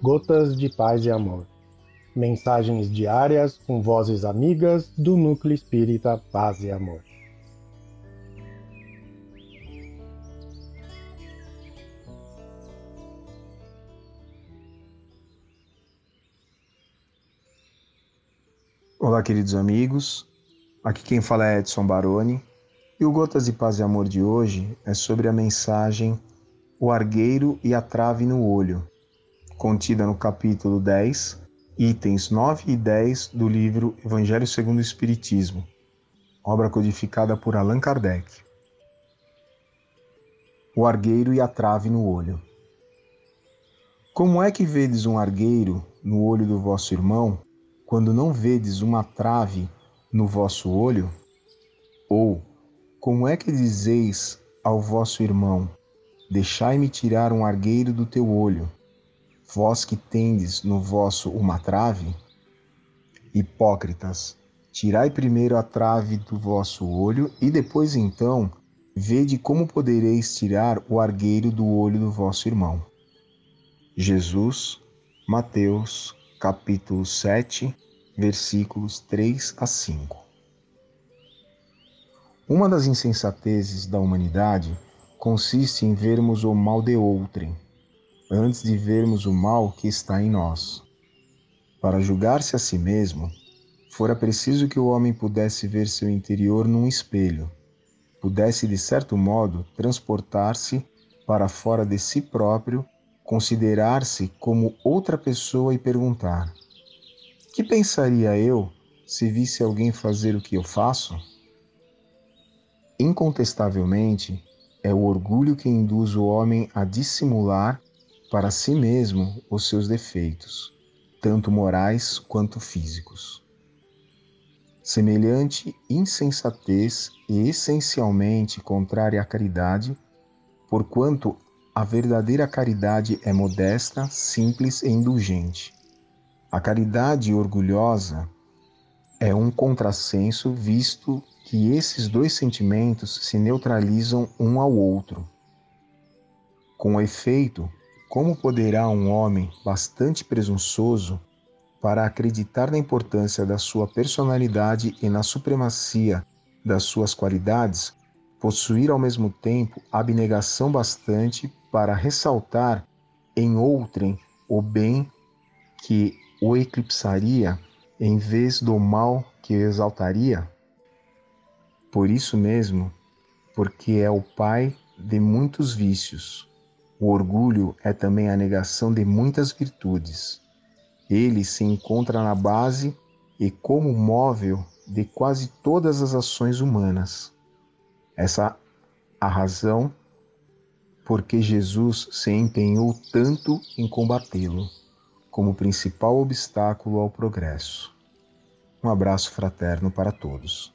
Gotas de Paz e Amor. Mensagens diárias com vozes amigas do Núcleo Espírita Paz e Amor. Olá, queridos amigos. Aqui quem fala é Edson Baroni. E o Gotas de Paz e Amor de hoje é sobre a mensagem O Argueiro e a Trave no Olho, contida no capítulo 10, itens 9 e 10 do livro Evangelho segundo o Espiritismo, obra codificada por Allan Kardec. O Argueiro e a Trave no Olho. Como é que vedes um argueiro no olho do vosso irmão, quando não vedes uma trave no vosso olho? Ou como é que dizeis ao vosso irmão: Deixai-me tirar um argueiro do teu olho, vós que tendes no vosso uma trave? Hipócritas, tirai primeiro a trave do vosso olho, e depois então vede como podereis tirar o argueiro do olho do vosso irmão. Jesus, Mateus, capítulo 7, versículos 3 a 5. Uma das insensatezes da humanidade consiste em vermos o mal de outrem, antes de vermos o mal que está em nós. Para julgar-se a si mesmo, fora preciso que o homem pudesse ver seu interior num espelho, pudesse, de certo modo, transportar-se para fora de si próprio, considerar-se como outra pessoa e perguntar: Que pensaria eu se visse alguém fazer o que eu faço? Incontestavelmente, é o orgulho que induz o homem a dissimular para si mesmo os seus defeitos, tanto morais quanto físicos. Semelhante insensatez e essencialmente contrária à caridade, porquanto a verdadeira caridade é modesta, simples e indulgente. A caridade orgulhosa é um contrassenso visto que esses dois sentimentos se neutralizam um ao outro. Com efeito, como poderá um homem bastante presunçoso para acreditar na importância da sua personalidade e na supremacia das suas qualidades, possuir ao mesmo tempo abnegação bastante para ressaltar em outrem o bem que o eclipsaria em vez do mal que o exaltaria? Por isso mesmo, porque é o pai de muitos vícios. O orgulho é também a negação de muitas virtudes. Ele se encontra na base e como móvel de quase todas as ações humanas. Essa a razão porque Jesus se empenhou tanto em combatê-lo como principal obstáculo ao progresso. Um abraço fraterno para todos.